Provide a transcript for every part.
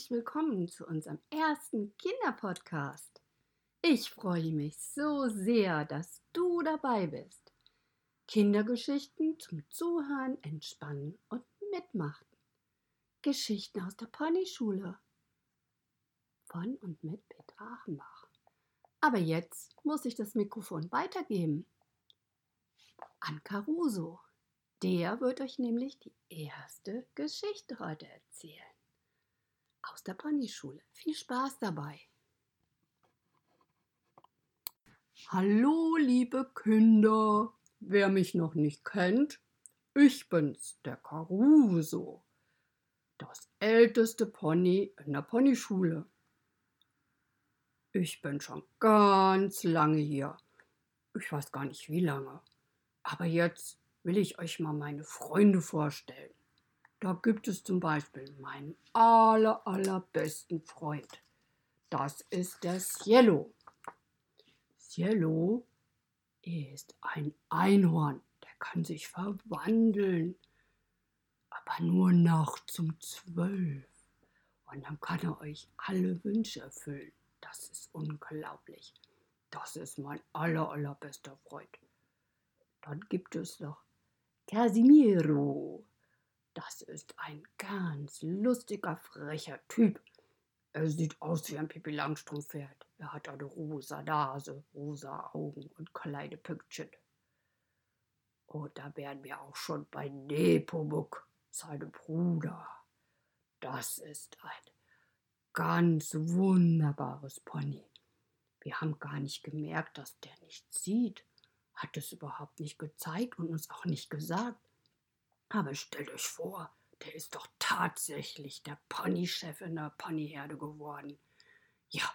herzlich willkommen zu unserem ersten Kinderpodcast. Ich freue mich so sehr, dass du dabei bist. Kindergeschichten zum Zuhören, Entspannen und Mitmachen. Geschichten aus der Ponyschule. Von und mit Petra Achenbach. Aber jetzt muss ich das Mikrofon weitergeben. An Caruso. Der wird euch nämlich die erste Geschichte heute erzählen aus der Ponyschule. Viel Spaß dabei. Hallo, liebe Kinder. Wer mich noch nicht kennt, ich bin's, der Caruso. Das älteste Pony in der Ponyschule. Ich bin schon ganz lange hier. Ich weiß gar nicht wie lange. Aber jetzt will ich euch mal meine Freunde vorstellen. Da gibt es zum Beispiel meinen aller, allerbesten Freund. Das ist der Cielo. Cielo ist ein Einhorn. Der kann sich verwandeln. Aber nur nachts um zwölf. Und dann kann er euch alle Wünsche erfüllen. Das ist unglaublich. Das ist mein aller, allerbester Freund. Dann gibt es noch Casimiro. Das ist ein ganz lustiger, frecher Typ. Er sieht aus wie ein Pippi Langstrumpf-Pferd. Er hat eine rosa Nase, rosa Augen und kleine Pünktchen. Und da wären wir auch schon bei Nepomuk, seinem Bruder. Das ist ein ganz wunderbares Pony. Wir haben gar nicht gemerkt, dass der nichts sieht, hat es überhaupt nicht gezeigt und uns auch nicht gesagt. Aber stellt euch vor, der ist doch tatsächlich der Ponychef in der Ponyherde geworden. Ja,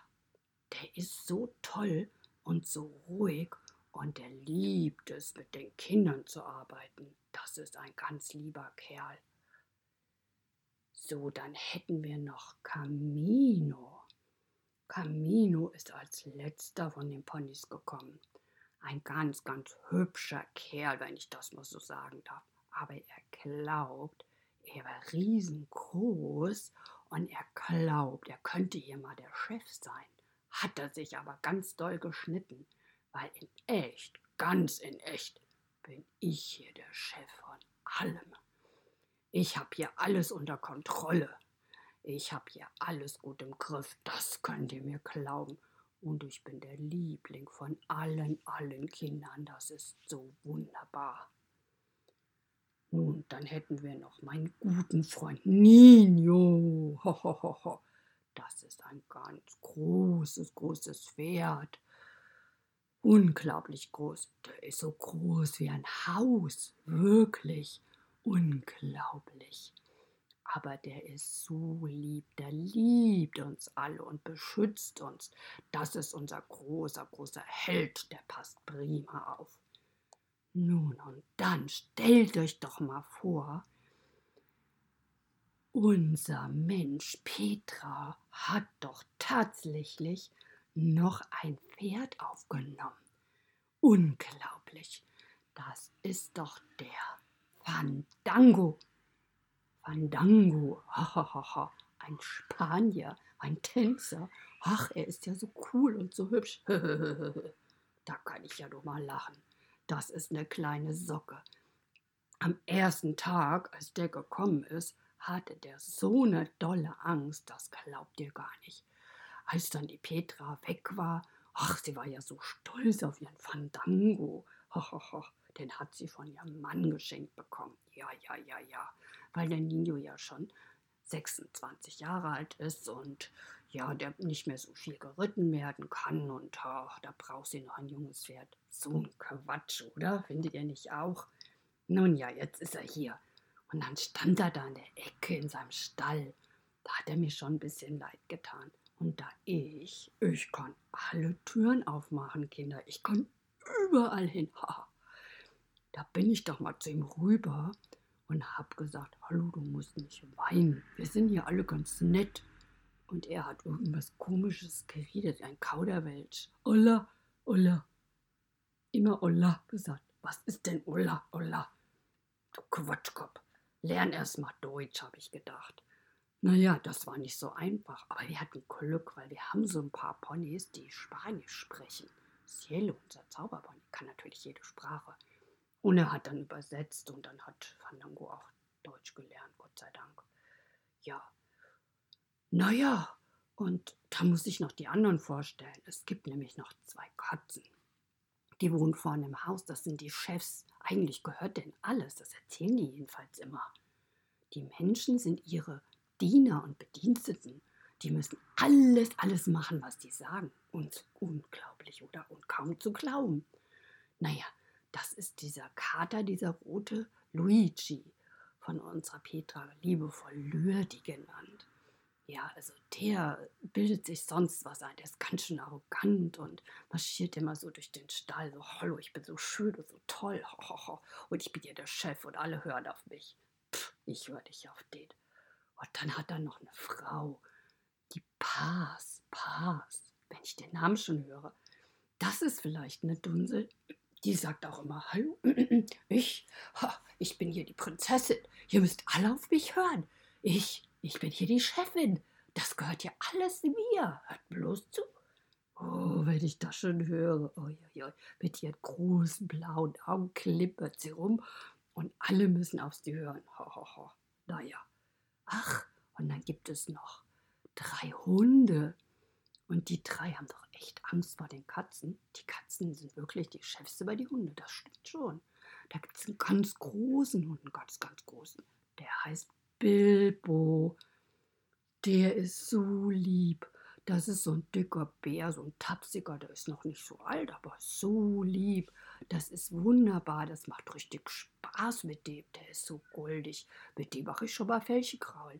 der ist so toll und so ruhig und der liebt es, mit den Kindern zu arbeiten. Das ist ein ganz lieber Kerl. So, dann hätten wir noch Camino. Camino ist als letzter von den Ponys gekommen. Ein ganz, ganz hübscher Kerl, wenn ich das mal so sagen darf aber er glaubt, er war riesengroß und er glaubt, er könnte hier mal der Chef sein. Hat er sich aber ganz doll geschnitten, weil in echt, ganz in echt, bin ich hier der Chef von allem. Ich habe hier alles unter Kontrolle. Ich habe hier alles gut im Griff, das könnt ihr mir glauben. Und ich bin der Liebling von allen, allen Kindern. Das ist so wunderbar. Nun, dann hätten wir noch meinen guten Freund Nino. Ho, ho, ho, ho. Das ist ein ganz großes, großes Pferd. Unglaublich groß. Der ist so groß wie ein Haus. Wirklich unglaublich. Aber der ist so lieb, der liebt uns alle und beschützt uns. Das ist unser großer, großer Held, der passt prima auf. Nun und dann stellt euch doch mal vor, unser Mensch Petra hat doch tatsächlich noch ein Pferd aufgenommen. Unglaublich. Das ist doch der Fandango. Fandango, ein Spanier, ein Tänzer. Ach, er ist ja so cool und so hübsch. da kann ich ja doch mal lachen das ist eine kleine Socke. Am ersten Tag, als der gekommen ist, hatte der so eine dolle Angst, das glaubt ihr gar nicht. Als dann die Petra weg war, ach, sie war ja so stolz auf ihren Fandango. Ach, ach, ach, den hat sie von ihrem Mann geschenkt bekommen. Ja, ja, ja, ja, weil der Nino ja schon 26 Jahre alt ist und ja, der nicht mehr so viel geritten werden kann und oh, da braucht sie noch ein junges Pferd. So ein Quatsch, oder? Findet ihr nicht auch? Nun ja, jetzt ist er hier. Und dann stand er da in der Ecke in seinem Stall. Da hat er mir schon ein bisschen leid getan. Und da ich, ich kann alle Türen aufmachen, Kinder. Ich kann überall hin. Da bin ich doch mal zu ihm rüber und hab gesagt, hallo, du musst nicht weinen. Wir sind hier alle ganz nett. Und er hat irgendwas komisches geredet, ein Kauderwelsch. Olla, Olla. Immer Olla gesagt. Was ist denn Olla, Olla? Du Quatschkopf. Lern erst mal Deutsch, habe ich gedacht. Naja, das war nicht so einfach, aber wir hatten Glück, weil wir haben so ein paar Ponys, die Spanisch sprechen. Cielo, unser Zauberpony, kann natürlich jede Sprache. Und er hat dann übersetzt und dann hat Fandango auch Deutsch gelernt, Gott sei Dank. Ja. Naja, und da muss ich noch die anderen vorstellen. Es gibt nämlich noch zwei Katzen. Die wohnen vorne im Haus, das sind die Chefs. Eigentlich gehört denen alles, das erzählen die jedenfalls immer. Die Menschen sind ihre Diener und Bediensteten. Die müssen alles, alles machen, was die sagen. Und unglaublich, oder? Und kaum zu glauben. Naja, das ist dieser Kater, dieser rote Luigi von unserer Petra, liebevoll Lürdi genannt. Ja, also der bildet sich sonst was ein. Der ist ganz schön arrogant und marschiert immer so durch den Stall. So, hallo, ich bin so schön und so toll. Und ich bin ja der Chef und alle hören auf mich. Pff, ich höre dich auf den. Und dann hat er noch eine Frau, die Paz, Paz. Wenn ich den Namen schon höre, das ist vielleicht eine Dunsel. Die sagt auch immer, hallo, ich, ich bin hier die Prinzessin. Ihr müsst alle auf mich hören. Ich, ich bin hier die Chefin. Das gehört ja alles mir. Hört bloß zu. Oh, wenn ich das schon höre. Oh, ja, ja. Mit ihren großen blauen Augen klippert sie rum und alle müssen auf sie hören. Ho, ho, ho. Naja. Ach, und dann gibt es noch drei Hunde. Und die drei haben doch echt Angst vor den Katzen. Die Katzen sind wirklich die Chefs über die Hunde, das stimmt schon. Da gibt es einen ganz großen Hund, einen ganz, ganz großen. Der heißt Bilbo. Der ist so lieb. Das ist so ein dicker Bär, so ein tapsiger, der ist noch nicht so alt, aber so lieb. Das ist wunderbar, das macht richtig Spaß mit dem. Der ist so goldig. Mit dem mache ich schon mal Fellchen kraulen.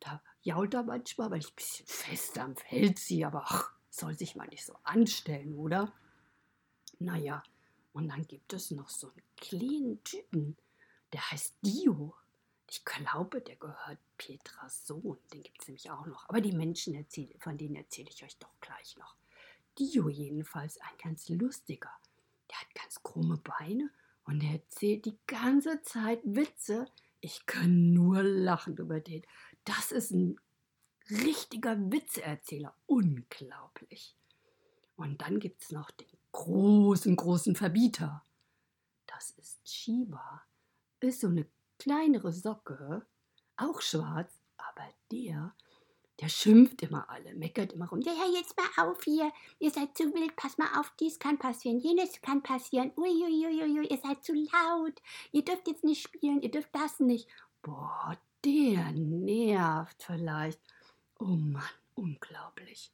Da jault er manchmal, weil ich ein bisschen fest am Feld ziehe, aber ach, soll sich mal nicht so anstellen, oder? Naja, und dann gibt es noch so einen kleinen Typen, der heißt Dio. Ich glaube, der gehört Petras Sohn. Den gibt es nämlich auch noch. Aber die Menschen, erzähl, von denen erzähle ich euch doch gleich noch. Dio jedenfalls, ein ganz lustiger. Der hat ganz krumme Beine und er erzählt die ganze Zeit Witze. Ich kann nur lachen über den. Das ist ein richtiger Witzeerzähler. Unglaublich. Und dann gibt es noch den großen, großen Verbieter. Das ist Shiba. Ist so eine kleinere Socke, auch schwarz, aber der, der schimpft immer alle, meckert immer rum. Ja, ja, jetzt mal auf hier, ihr seid zu wild, pass mal auf, dies kann passieren, jenes kann passieren, uiuiuiui, ihr seid zu laut, ihr dürft jetzt nicht spielen, ihr dürft das nicht. Boah, der nervt vielleicht. Oh Mann, unglaublich.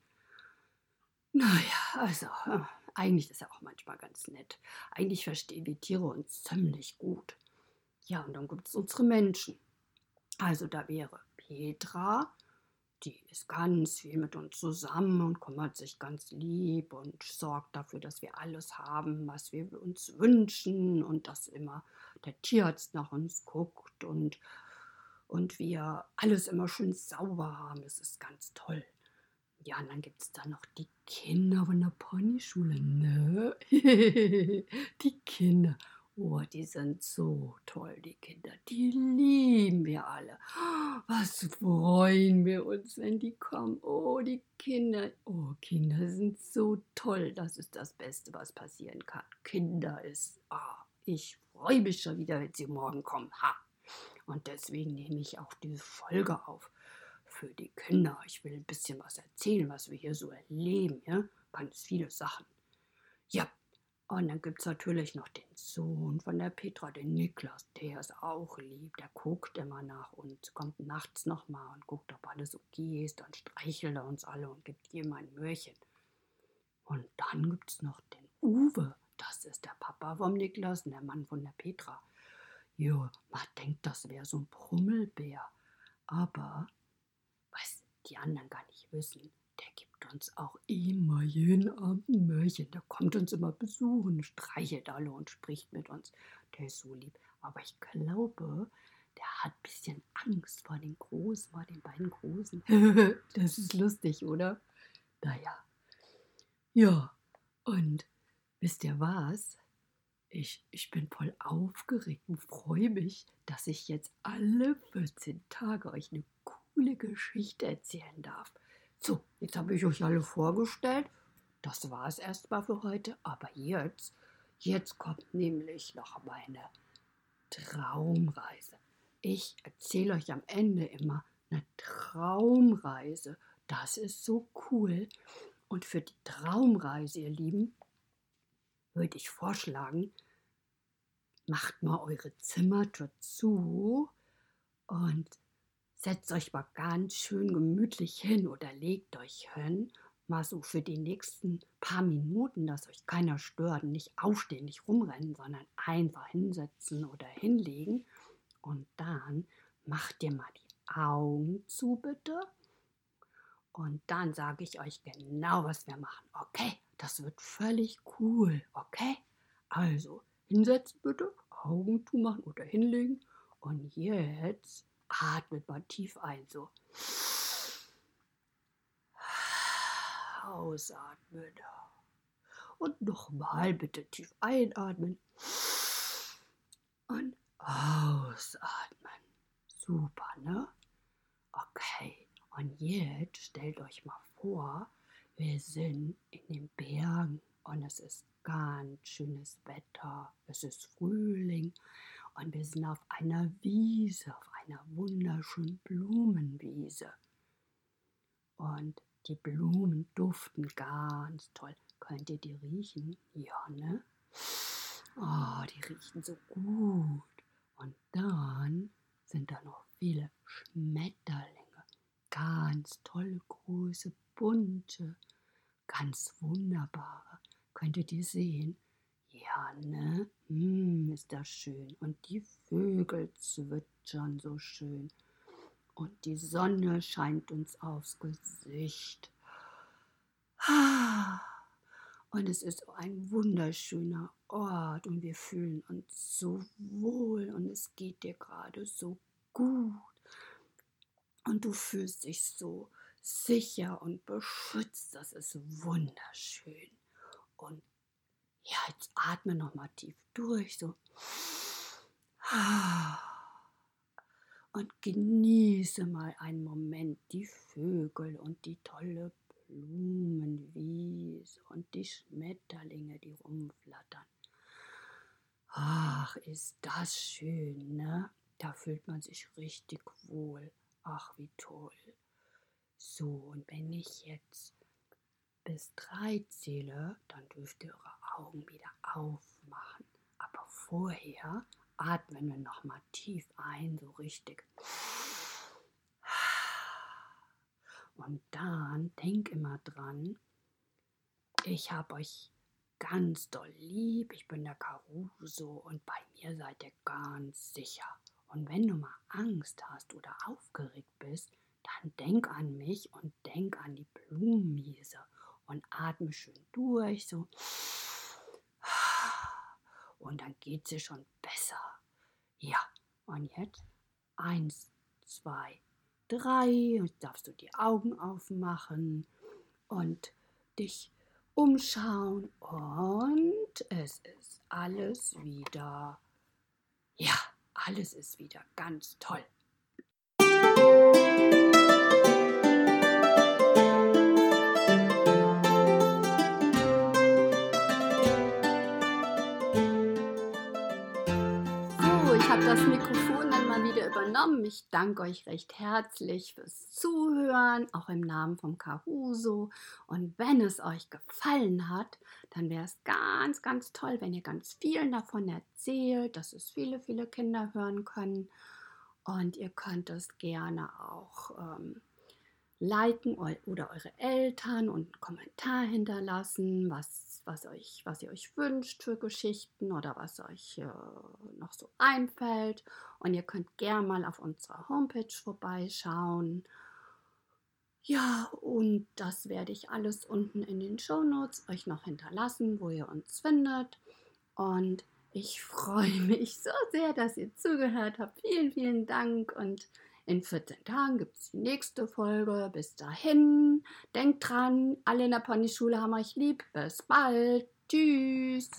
Naja, also, äh, eigentlich ist er auch manchmal ganz nett. Eigentlich verstehen wir Tiere uns ziemlich gut. Ja, und dann gibt es unsere Menschen. Also da wäre Petra, die ist ganz viel mit uns zusammen und kümmert sich ganz lieb und sorgt dafür, dass wir alles haben, was wir uns wünschen und dass immer der Tierarzt nach uns guckt und, und wir alles immer schön sauber haben. Das ist ganz toll. Ja, und dann gibt es da noch die Kinder von der Ponyschule, ne? die Kinder. Oh, die sind so toll, die Kinder. Die lieben wir alle. Was freuen wir uns, wenn die kommen. Oh, die Kinder. Oh, Kinder sind so toll. Das ist das Beste, was passieren kann. Kinder ist. Ah, ich freue mich schon wieder, wenn sie morgen kommen. Ha. Und deswegen nehme ich auch diese Folge auf für die Kinder. Ich will ein bisschen was erzählen, was wir hier so erleben. Ja? Ganz viele Sachen. Ja, und dann gibt es natürlich noch den Sohn von der Petra, den Niklas. Der ist auch lieb. Der guckt immer nach uns, kommt nachts nochmal und guckt, ob alles okay ist. Dann streichelt er uns alle und gibt jedem ein Möhrchen. Und dann gibt es noch den Uwe. Das ist der Papa vom Niklas und der Mann von der Petra. Jo, man denkt, das wäre so ein Brummelbär. Aber, was die anderen gar nicht wissen, der gibt uns auch immer jeden Abend ein Mörchen. Der kommt uns immer besuchen, streichelt alle und spricht mit uns. Der ist so lieb. Aber ich glaube, der hat ein bisschen Angst vor den Großen, vor den beiden Großen. das ist lustig, oder? Naja. Ja, und wisst ihr was? Ich, ich bin voll aufgeregt und freue mich, dass ich jetzt alle 14 Tage euch eine coole Geschichte erzählen darf. So, jetzt habe ich euch alle vorgestellt. Das war es erstmal für heute. Aber jetzt, jetzt kommt nämlich noch meine Traumreise. Ich erzähle euch am Ende immer eine Traumreise. Das ist so cool. Und für die Traumreise, ihr Lieben, würde ich vorschlagen, macht mal eure Zimmertür zu und setzt euch mal ganz schön gemütlich hin oder legt euch hin, mal so für die nächsten paar Minuten, dass euch keiner stört, nicht aufstehen, nicht rumrennen, sondern einfach hinsetzen oder hinlegen. Und dann macht ihr mal die Augen zu, bitte. Und dann sage ich euch genau, was wir machen. Okay, das wird völlig cool. Okay? Also, hinsetzen bitte, Augen zumachen oder hinlegen. Und jetzt atmet mal tief ein, so. Ausatmen. Und nochmal bitte tief einatmen. Und ausatmen. Super, ne? Okay. Und jetzt stellt euch mal vor, wir sind in den Bergen und es ist ganz schönes Wetter. Es ist Frühling und wir sind auf einer Wiese, auf einer wunderschönen Blumenwiese. Und die Blumen duften ganz toll. Könnt ihr die riechen? Ja, ne? Oh, die riechen so gut. Und dann sind da noch viele Schmetterlinge. Ganz tolle, große, bunte, ganz wunderbare. Könnt ihr sehen? Ja, ne? Hm, ist das schön. Und die Vögel zwitschern so schön. Und die Sonne scheint uns aufs Gesicht. Und es ist ein wunderschöner Ort und wir fühlen uns so wohl und es geht dir gerade so gut. Und du fühlst dich so sicher und beschützt. Das ist wunderschön. Und ja, jetzt atme noch mal tief durch, so. Und genieße mal einen Moment die Vögel und die tolle Blumenwiese und die Schmetterlinge, die rumflattern. Ach, ist das schön, ne? Da fühlt man sich richtig wohl. Ach, wie toll. So, und wenn ich jetzt bis drei zähle, dann dürft ihr eure Augen wieder aufmachen. Aber vorher atmen wir noch mal tief ein, so richtig. Und dann denk immer dran, ich habe euch ganz doll lieb, ich bin der Caruso und bei mir seid ihr ganz sicher. Und wenn du mal Angst hast oder aufgeregt bist, dann denk an mich und denk an die Blumenwiese und atme schön durch, so. Und dann geht es schon besser. Ja, und jetzt eins, zwei, drei. Und darfst du die Augen aufmachen und dich umschauen. Und es ist alles wieder, ja, alles ist wieder ganz toll. Habe das Mikrofon dann mal wieder übernommen. Ich danke euch recht herzlich fürs Zuhören, auch im Namen vom Caruso. Und wenn es euch gefallen hat, dann wäre es ganz, ganz toll, wenn ihr ganz vielen davon erzählt, dass es viele, viele Kinder hören können. Und ihr könnt es gerne auch ähm, liken oder eure Eltern und einen Kommentar hinterlassen, was, was, euch, was ihr euch wünscht für Geschichten oder was euch äh, noch so einfällt. Und ihr könnt gerne mal auf unserer Homepage vorbeischauen. Ja, und das werde ich alles unten in den Show Notes euch noch hinterlassen, wo ihr uns findet. Und ich freue mich so sehr, dass ihr zugehört habt. Vielen, vielen Dank und in 14 Tagen gibt es die nächste Folge. Bis dahin, denkt dran, alle in der Ponyschule haben euch lieb. Bis bald. Tschüss.